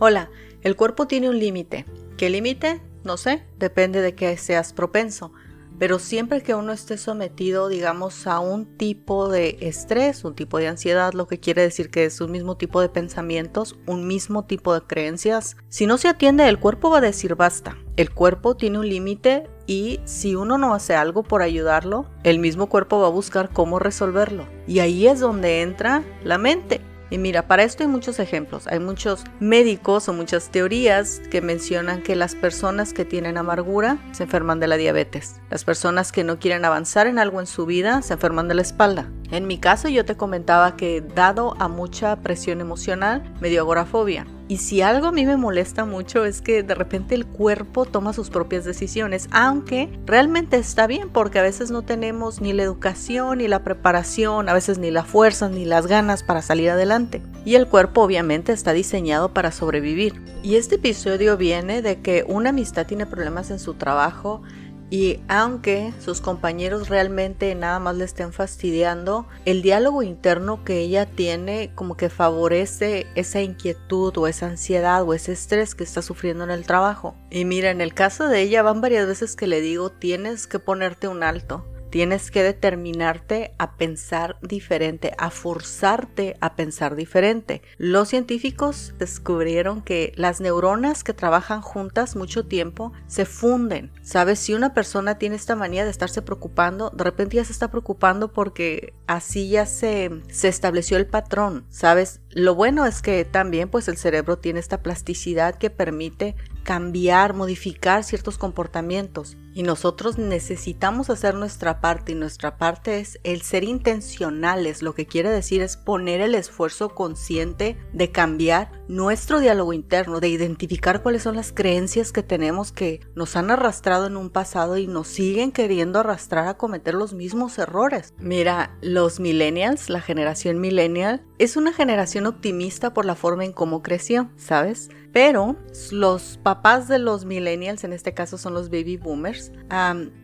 Hola, el cuerpo tiene un límite. ¿Qué límite? No sé, depende de que seas propenso. Pero siempre que uno esté sometido, digamos, a un tipo de estrés, un tipo de ansiedad, lo que quiere decir que es un mismo tipo de pensamientos, un mismo tipo de creencias, si no se atiende, el cuerpo va a decir basta. El cuerpo tiene un límite y si uno no hace algo por ayudarlo, el mismo cuerpo va a buscar cómo resolverlo. Y ahí es donde entra la mente. Y mira, para esto hay muchos ejemplos. Hay muchos médicos o muchas teorías que mencionan que las personas que tienen amargura se enferman de la diabetes. Las personas que no quieren avanzar en algo en su vida se enferman de la espalda. En mi caso yo te comentaba que dado a mucha presión emocional me dio agorafobia. Y si algo a mí me molesta mucho es que de repente el cuerpo toma sus propias decisiones, aunque realmente está bien porque a veces no tenemos ni la educación ni la preparación, a veces ni la fuerza ni las ganas para salir adelante. Y el cuerpo obviamente está diseñado para sobrevivir. Y este episodio viene de que una amistad tiene problemas en su trabajo y aunque sus compañeros realmente nada más le estén fastidiando, el diálogo interno que ella tiene como que favorece esa inquietud o esa ansiedad o ese estrés que está sufriendo en el trabajo. Y mira, en el caso de ella van varias veces que le digo, tienes que ponerte un alto. Tienes que determinarte a pensar diferente, a forzarte a pensar diferente. Los científicos descubrieron que las neuronas que trabajan juntas mucho tiempo se funden. Sabes, si una persona tiene esta manía de estarse preocupando, de repente ya se está preocupando porque así ya se, se estableció el patrón. Sabes, lo bueno es que también pues el cerebro tiene esta plasticidad que permite cambiar, modificar ciertos comportamientos. Y nosotros necesitamos hacer nuestra parte y nuestra parte es el ser intencionales. Lo que quiere decir es poner el esfuerzo consciente de cambiar nuestro diálogo interno, de identificar cuáles son las creencias que tenemos que nos han arrastrado en un pasado y nos siguen queriendo arrastrar a cometer los mismos errores. Mira, los millennials, la generación millennial, es una generación optimista por la forma en cómo creció, ¿sabes? Pero los papás de los millennials, en este caso son los baby boomers,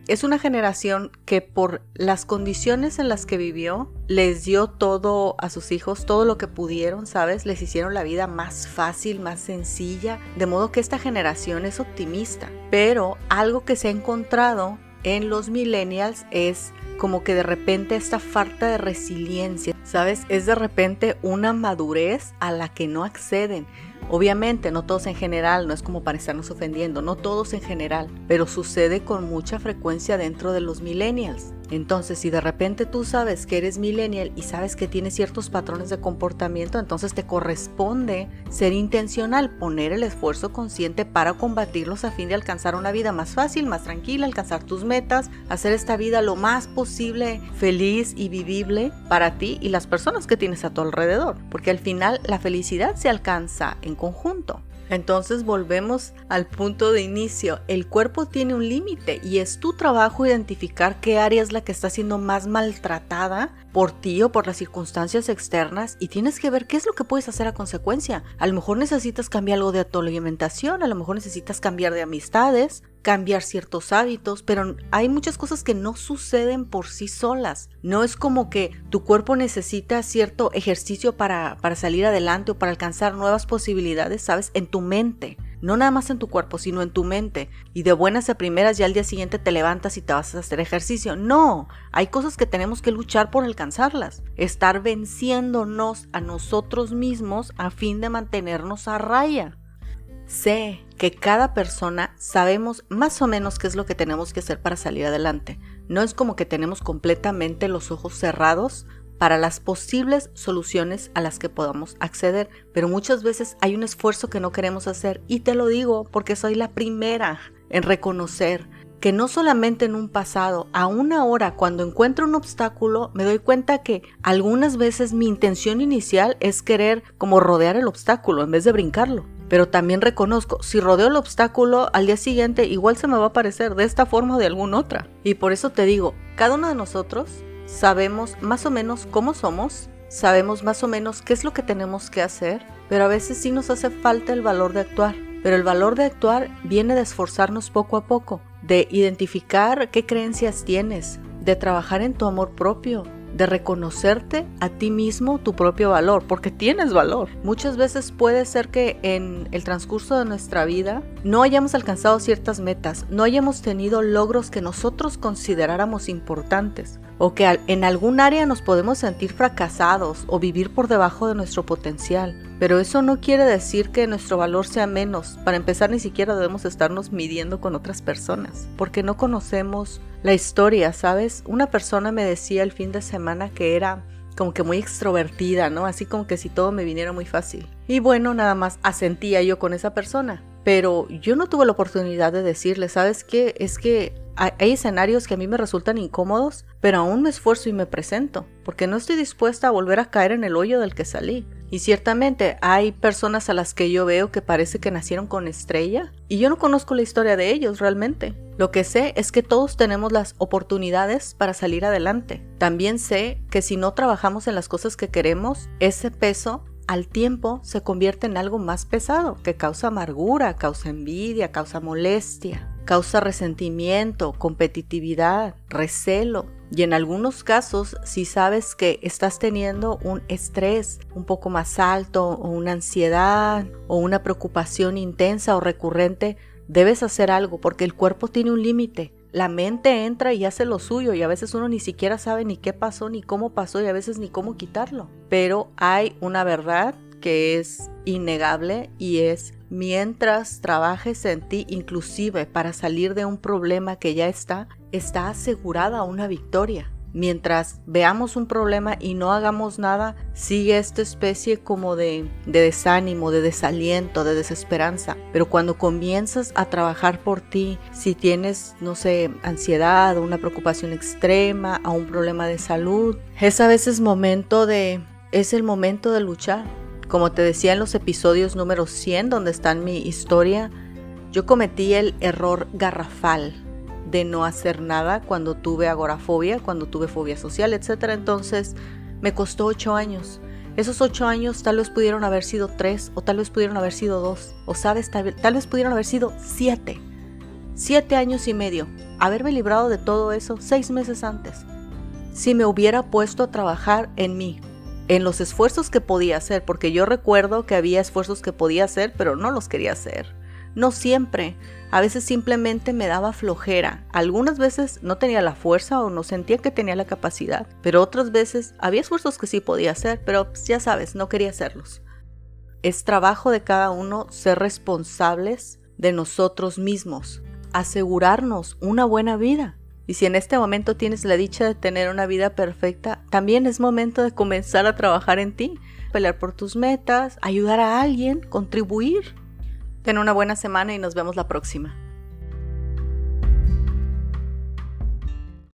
es una generación que por las condiciones en las que vivió, les dio todo a sus hijos, todo lo que pudieron, ¿sabes? Les hicieron la vida más fácil, más sencilla, de modo que esta generación es optimista. Pero algo que se ha encontrado en los millennials es como que de repente esta falta de resiliencia, ¿sabes? Es de repente una madurez a la que no acceden. Obviamente, no todos en general, no es como para estarnos ofendiendo, no todos en general, pero sucede con mucha frecuencia dentro de los millennials. Entonces, si de repente tú sabes que eres millennial y sabes que tienes ciertos patrones de comportamiento, entonces te corresponde ser intencional, poner el esfuerzo consciente para combatirlos a fin de alcanzar una vida más fácil, más tranquila, alcanzar tus metas, hacer esta vida lo más posible feliz y vivible para ti y las personas que tienes a tu alrededor, porque al final la felicidad se alcanza en conjunto. Entonces volvemos al punto de inicio. El cuerpo tiene un límite y es tu trabajo identificar qué área es la que está siendo más maltratada por ti o por las circunstancias externas y tienes que ver qué es lo que puedes hacer a consecuencia. A lo mejor necesitas cambiar algo de tu alimentación, a lo mejor necesitas cambiar de amistades, cambiar ciertos hábitos, pero hay muchas cosas que no suceden por sí solas. No es como que tu cuerpo necesita cierto ejercicio para, para salir adelante o para alcanzar nuevas posibilidades, ¿sabes? En tu mente no nada más en tu cuerpo, sino en tu mente. Y de buenas a primeras ya al día siguiente te levantas y te vas a hacer ejercicio. No, hay cosas que tenemos que luchar por alcanzarlas. Estar venciéndonos a nosotros mismos a fin de mantenernos a raya. Sé que cada persona sabemos más o menos qué es lo que tenemos que hacer para salir adelante. No es como que tenemos completamente los ojos cerrados para las posibles soluciones a las que podamos acceder, pero muchas veces hay un esfuerzo que no queremos hacer y te lo digo porque soy la primera en reconocer que no solamente en un pasado, aún ahora cuando encuentro un obstáculo, me doy cuenta que algunas veces mi intención inicial es querer como rodear el obstáculo en vez de brincarlo. Pero también reconozco, si rodeo el obstáculo, al día siguiente igual se me va a aparecer de esta forma o de alguna otra. Y por eso te digo, cada uno de nosotros sabemos más o menos cómo somos, sabemos más o menos qué es lo que tenemos que hacer, pero a veces sí nos hace falta el valor de actuar. Pero el valor de actuar viene de esforzarnos poco a poco, de identificar qué creencias tienes, de trabajar en tu amor propio, de reconocerte a ti mismo tu propio valor, porque tienes valor. Muchas veces puede ser que en el transcurso de nuestra vida no hayamos alcanzado ciertas metas, no hayamos tenido logros que nosotros consideráramos importantes o que en algún área nos podemos sentir fracasados o vivir por debajo de nuestro potencial. Pero eso no quiere decir que nuestro valor sea menos. Para empezar, ni siquiera debemos estarnos midiendo con otras personas, porque no conocemos la historia, ¿sabes? Una persona me decía el fin de semana que era como que muy extrovertida, ¿no? Así como que si todo me viniera muy fácil. Y bueno, nada más asentía yo con esa persona. Pero yo no tuve la oportunidad de decirle, ¿sabes qué? Es que hay escenarios que a mí me resultan incómodos, pero aún me esfuerzo y me presento, porque no estoy dispuesta a volver a caer en el hoyo del que salí. Y ciertamente hay personas a las que yo veo que parece que nacieron con estrella, y yo no conozco la historia de ellos realmente. Lo que sé es que todos tenemos las oportunidades para salir adelante. También sé que si no trabajamos en las cosas que queremos, ese peso al tiempo se convierte en algo más pesado, que causa amargura, causa envidia, causa molestia causa resentimiento, competitividad, recelo. Y en algunos casos, si sabes que estás teniendo un estrés un poco más alto o una ansiedad o una preocupación intensa o recurrente, debes hacer algo porque el cuerpo tiene un límite. La mente entra y hace lo suyo y a veces uno ni siquiera sabe ni qué pasó, ni cómo pasó y a veces ni cómo quitarlo. Pero hay una verdad que es innegable y es mientras trabajes en ti inclusive para salir de un problema que ya está, está asegurada una victoria. Mientras veamos un problema y no hagamos nada, sigue esta especie como de, de, desánimo, de desaliento, de desesperanza. Pero cuando comienzas a trabajar por ti, si tienes, no sé, ansiedad o una preocupación extrema o un problema de salud, es a veces momento de, es el momento de luchar como te decía en los episodios número 100 donde está mi historia, yo cometí el error garrafal de no hacer nada cuando tuve agorafobia, cuando tuve fobia social, etc. Entonces me costó ocho años. Esos ocho años tal vez pudieron haber sido tres o tal vez pudieron haber sido dos o sabes, tal, tal vez pudieron haber sido siete. Siete años y medio. Haberme librado de todo eso seis meses antes. Si me hubiera puesto a trabajar en mí, en los esfuerzos que podía hacer, porque yo recuerdo que había esfuerzos que podía hacer, pero no los quería hacer. No siempre, a veces simplemente me daba flojera. Algunas veces no tenía la fuerza o no sentía que tenía la capacidad, pero otras veces había esfuerzos que sí podía hacer, pero ya sabes, no quería hacerlos. Es trabajo de cada uno ser responsables de nosotros mismos, asegurarnos una buena vida. Y si en este momento tienes la dicha de tener una vida perfecta, también es momento de comenzar a trabajar en ti, pelear por tus metas, ayudar a alguien, contribuir. Ten una buena semana y nos vemos la próxima.